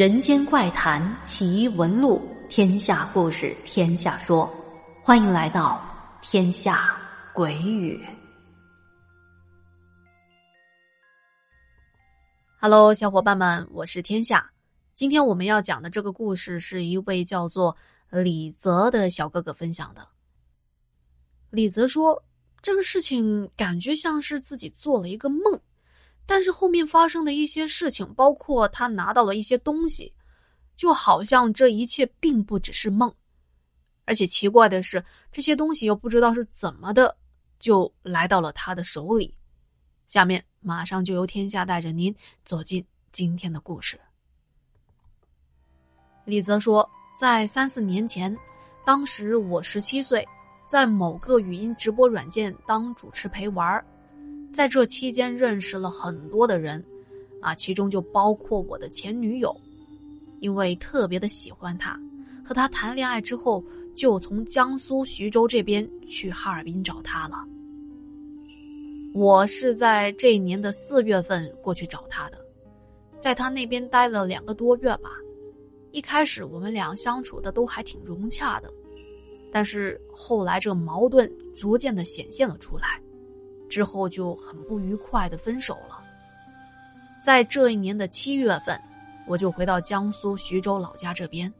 人间怪谈奇闻录，天下故事天下说，欢迎来到天下鬼语。Hello，小伙伴们，我是天下。今天我们要讲的这个故事是一位叫做李泽的小哥哥分享的。李泽说，这个事情感觉像是自己做了一个梦。但是后面发生的一些事情，包括他拿到了一些东西，就好像这一切并不只是梦，而且奇怪的是，这些东西又不知道是怎么的就来到了他的手里。下面马上就由天下带着您走进今天的故事。李泽说，在三四年前，当时我十七岁，在某个语音直播软件当主持陪玩儿。在这期间认识了很多的人，啊，其中就包括我的前女友，因为特别的喜欢她，和她谈恋爱之后，就从江苏徐州这边去哈尔滨找她了。我是在这一年的四月份过去找他的，在他那边待了两个多月吧。一开始我们俩相处的都还挺融洽的，但是后来这矛盾逐渐的显现了出来。之后就很不愉快的分手了。在这一年的七月份，我就回到江苏徐州老家这边。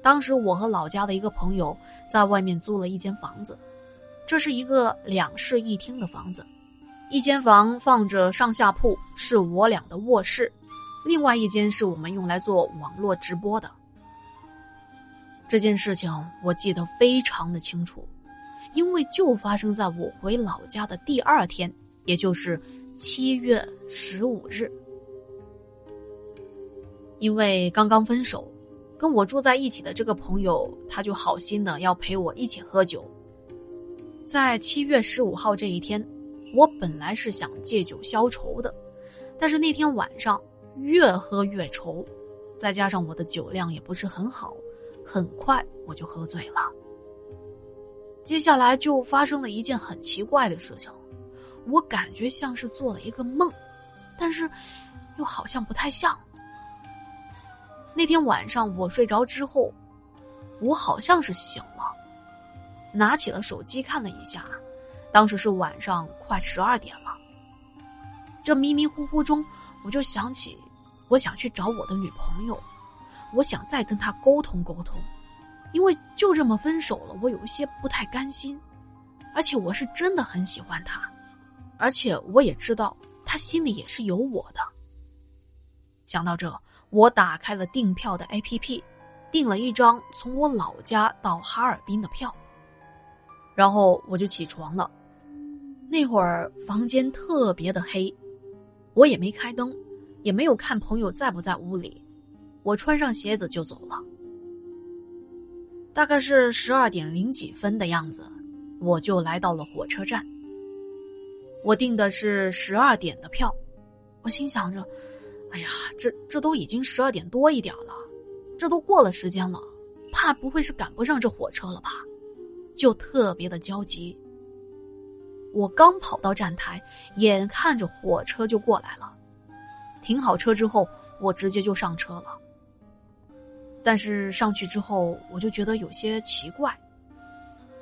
当时我和老家的一个朋友在外面租了一间房子，这是一个两室一厅的房子，一间房放着上下铺，是我俩的卧室，另外一间是我们用来做网络直播的。这件事情我记得非常的清楚。因为就发生在我回老家的第二天，也就是七月十五日。因为刚刚分手，跟我住在一起的这个朋友，他就好心的要陪我一起喝酒。在七月十五号这一天，我本来是想借酒消愁的，但是那天晚上越喝越愁，再加上我的酒量也不是很好，很快我就喝醉了。接下来就发生了一件很奇怪的事情，我感觉像是做了一个梦，但是又好像不太像。那天晚上我睡着之后，我好像是醒了，拿起了手机看了一下，当时是晚上快十二点了。这迷迷糊糊中，我就想起，我想去找我的女朋友，我想再跟她沟通沟通。因为就这么分手了，我有一些不太甘心，而且我是真的很喜欢他，而且我也知道他心里也是有我的。想到这，我打开了订票的 APP，订了一张从我老家到哈尔滨的票，然后我就起床了。那会儿房间特别的黑，我也没开灯，也没有看朋友在不在屋里，我穿上鞋子就走了。大概是十二点零几分的样子，我就来到了火车站。我订的是十二点的票，我心想着：“哎呀，这这都已经十二点多一点了，这都过了时间了，怕不会是赶不上这火车了吧？”就特别的焦急。我刚跑到站台，眼看着火车就过来了，停好车之后，我直接就上车了。但是上去之后，我就觉得有些奇怪。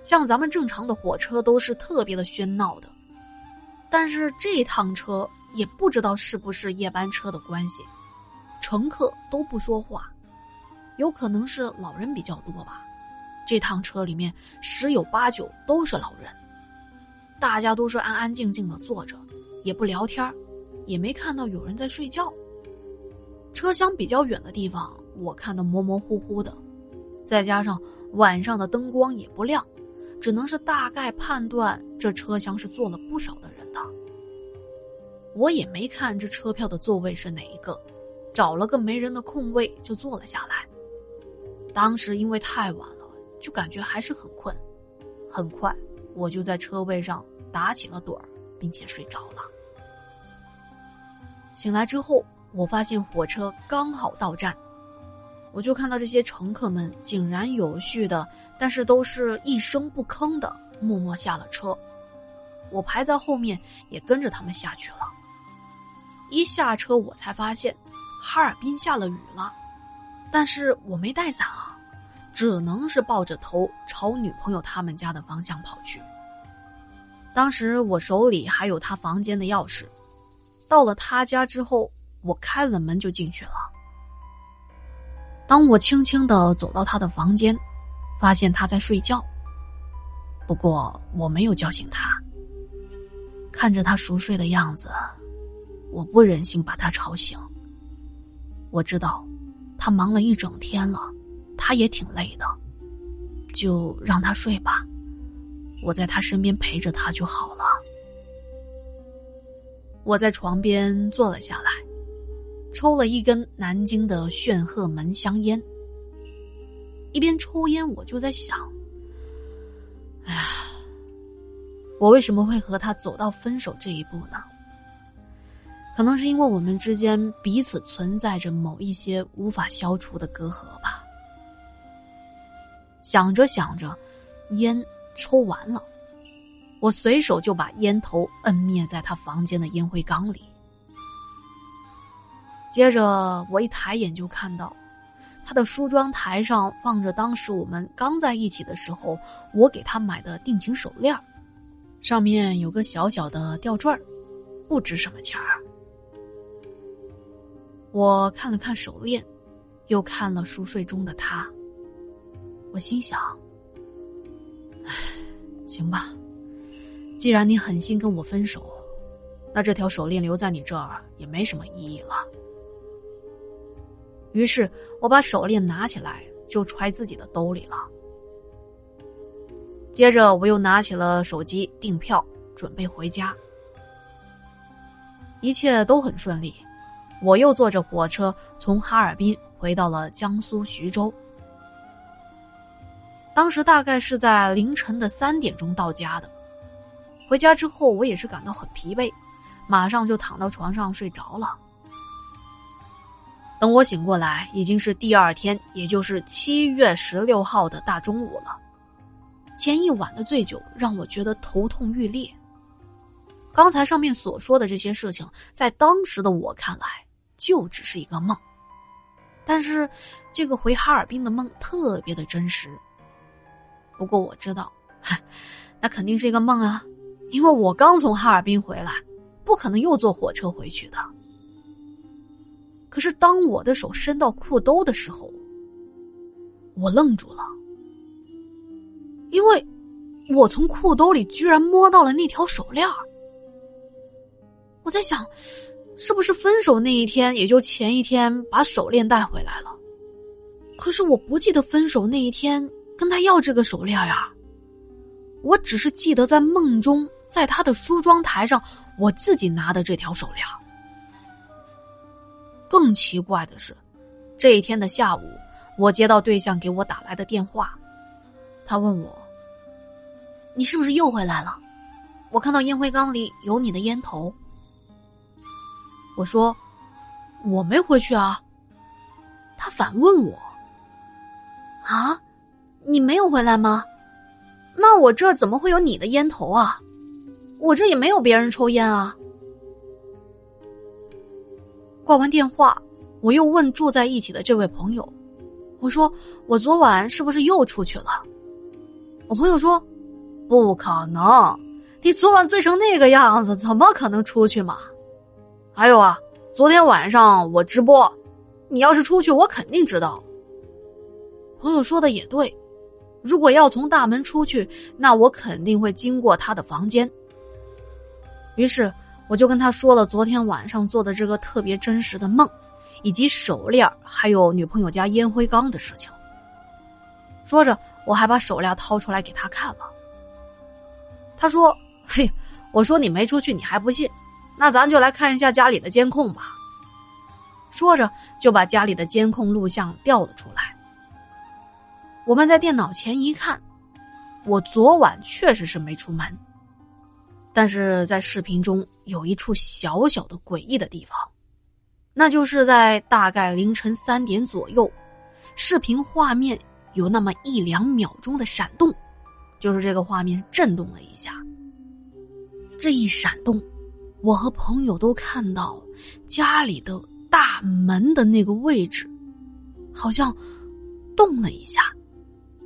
像咱们正常的火车都是特别的喧闹的，但是这趟车也不知道是不是夜班车的关系，乘客都不说话，有可能是老人比较多吧。这趟车里面十有八九都是老人，大家都是安安静静的坐着，也不聊天也没看到有人在睡觉。车厢比较远的地方。我看的模模糊糊的，再加上晚上的灯光也不亮，只能是大概判断这车厢是坐了不少的人的。我也没看这车票的座位是哪一个，找了个没人的空位就坐了下来。当时因为太晚了，就感觉还是很困，很快我就在车位上打起了盹儿，并且睡着了。醒来之后，我发现火车刚好到站。我就看到这些乘客们井然有序的，但是都是一声不吭的，默默下了车。我排在后面，也跟着他们下去了。一下车，我才发现，哈尔滨下了雨了，但是我没带伞啊，只能是抱着头朝女朋友他们家的方向跑去。当时我手里还有他房间的钥匙，到了他家之后，我开了门就进去了。当我轻轻的走到他的房间，发现他在睡觉。不过我没有叫醒他，看着他熟睡的样子，我不忍心把他吵醒。我知道，他忙了一整天了，他也挺累的，就让他睡吧。我在他身边陪着他就好了。我在床边坐了下来，抽了一根南京的炫赫门香烟。一边抽烟，我就在想：哎呀，我为什么会和他走到分手这一步呢？可能是因为我们之间彼此存在着某一些无法消除的隔阂吧。想着想着，烟抽完了，我随手就把烟头摁灭在他房间的烟灰缸里。接着，我一抬眼就看到，他的梳妆台上放着当时我们刚在一起的时候我给他买的定情手链上面有个小小的吊坠不值什么钱儿。我看了看手链，又看了熟睡中的他。我心想：“唉，行吧，既然你狠心跟我分手，那这条手链留在你这儿也没什么意义了。”于是，我把手链拿起来就揣自己的兜里了。接着，我又拿起了手机订票，准备回家。一切都很顺利。我又坐着火车从哈尔滨回到了江苏徐州。当时大概是在凌晨的三点钟到家的。回家之后，我也是感到很疲惫，马上就躺到床上睡着了。等我醒过来，已经是第二天，也就是七月十六号的大中午了。前一晚的醉酒让我觉得头痛欲裂。刚才上面所说的这些事情，在当时的我看来。就只是一个梦，但是这个回哈尔滨的梦特别的真实。不过我知道，那肯定是一个梦啊，因为我刚从哈尔滨回来，不可能又坐火车回去的。可是当我的手伸到裤兜的时候，我愣住了，因为我从裤兜里居然摸到了那条手链我在想。是不是分手那一天，也就前一天把手链带回来了？可是我不记得分手那一天跟他要这个手链呀。我只是记得在梦中，在他的梳妆台上，我自己拿的这条手链。更奇怪的是，这一天的下午，我接到对象给我打来的电话，他问我：“你是不是又回来了？我看到烟灰缸里有你的烟头。”我说：“我没回去啊。”他反问我：“啊，你没有回来吗？那我这怎么会有你的烟头啊？我这也没有别人抽烟啊。”挂完电话，我又问住在一起的这位朋友：“我说我昨晚是不是又出去了？”我朋友说：“不可能，你昨晚醉成那个样子，怎么可能出去嘛？”还有啊，昨天晚上我直播，你要是出去，我肯定知道。朋友说的也对，如果要从大门出去，那我肯定会经过他的房间。于是我就跟他说了昨天晚上做的这个特别真实的梦，以及手链还有女朋友家烟灰缸的事情。说着，我还把手链掏出来给他看了。他说：“嘿，我说你没出去，你还不信。”那咱就来看一下家里的监控吧。说着，就把家里的监控录像调了出来。我们在电脑前一看，我昨晚确实是没出门，但是在视频中有一处小小的诡异的地方，那就是在大概凌晨三点左右，视频画面有那么一两秒钟的闪动，就是这个画面震动了一下，这一闪动。我和朋友都看到，家里的大门的那个位置，好像动了一下，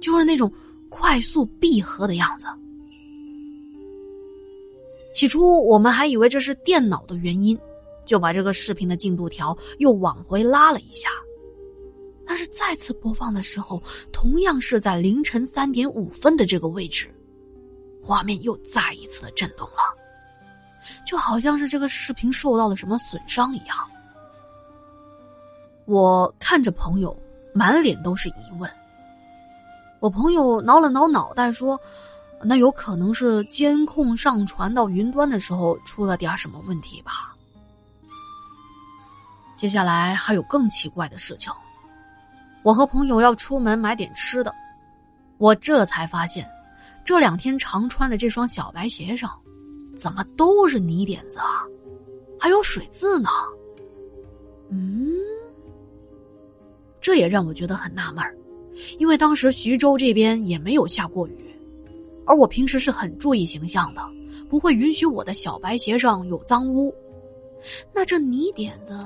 就是那种快速闭合的样子。起初我们还以为这是电脑的原因，就把这个视频的进度条又往回拉了一下。但是再次播放的时候，同样是在凌晨三点五分的这个位置，画面又再一次的震动了，就好像是这个视频受到了什么损伤一样。我看着朋友，满脸都是疑问。我朋友挠了挠脑袋说：“那有可能是监控上传到云端的时候出了点什么问题吧。”接下来还有更奇怪的事情。我和朋友要出门买点吃的，我这才发现，这两天常穿的这双小白鞋上，怎么都是泥点子啊，还有水渍呢？嗯，这也让我觉得很纳闷因为当时徐州这边也没有下过雨，而我平时是很注意形象的，不会允许我的小白鞋上有脏污。那这泥点子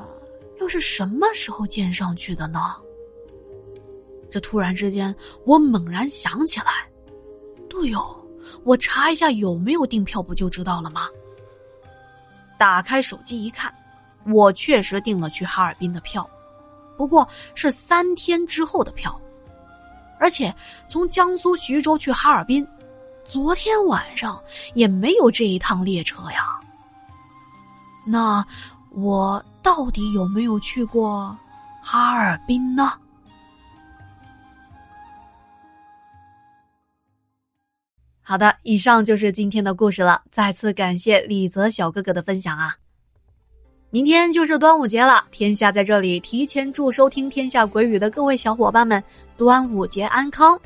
又是什么时候溅上去的呢？这突然之间，我猛然想起来，对哦，我查一下有没有订票，不就知道了吗？打开手机一看，我确实订了去哈尔滨的票，不过是三天之后的票，而且从江苏徐州去哈尔滨，昨天晚上也没有这一趟列车呀。那我到底有没有去过哈尔滨呢？好的，以上就是今天的故事了。再次感谢李泽小哥哥的分享啊！明天就是端午节了，天下在这里提前祝收听《天下鬼语》的各位小伙伴们端午节安康。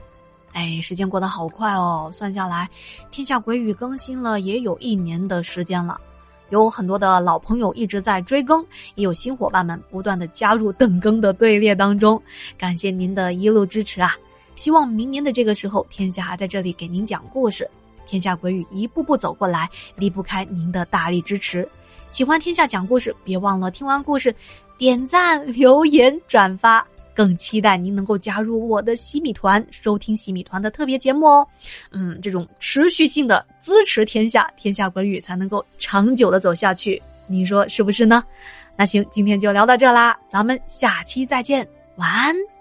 哎，时间过得好快哦，算下来，《天下鬼语》更新了也有一年的时间了。有很多的老朋友一直在追更，也有新伙伴们不断的加入等更的队列当中，感谢您的一路支持啊！希望明年的这个时候，天下还在这里给您讲故事。天下鬼语一步步走过来，离不开您的大力支持。喜欢天下讲故事，别忘了听完故事点赞、留言、转发。更期待您能够加入我的洗米团，收听洗米团的特别节目哦。嗯，这种持续性的支持天下，天下国语才能够长久的走下去。您说是不是呢？那行，今天就聊到这啦，咱们下期再见，晚安。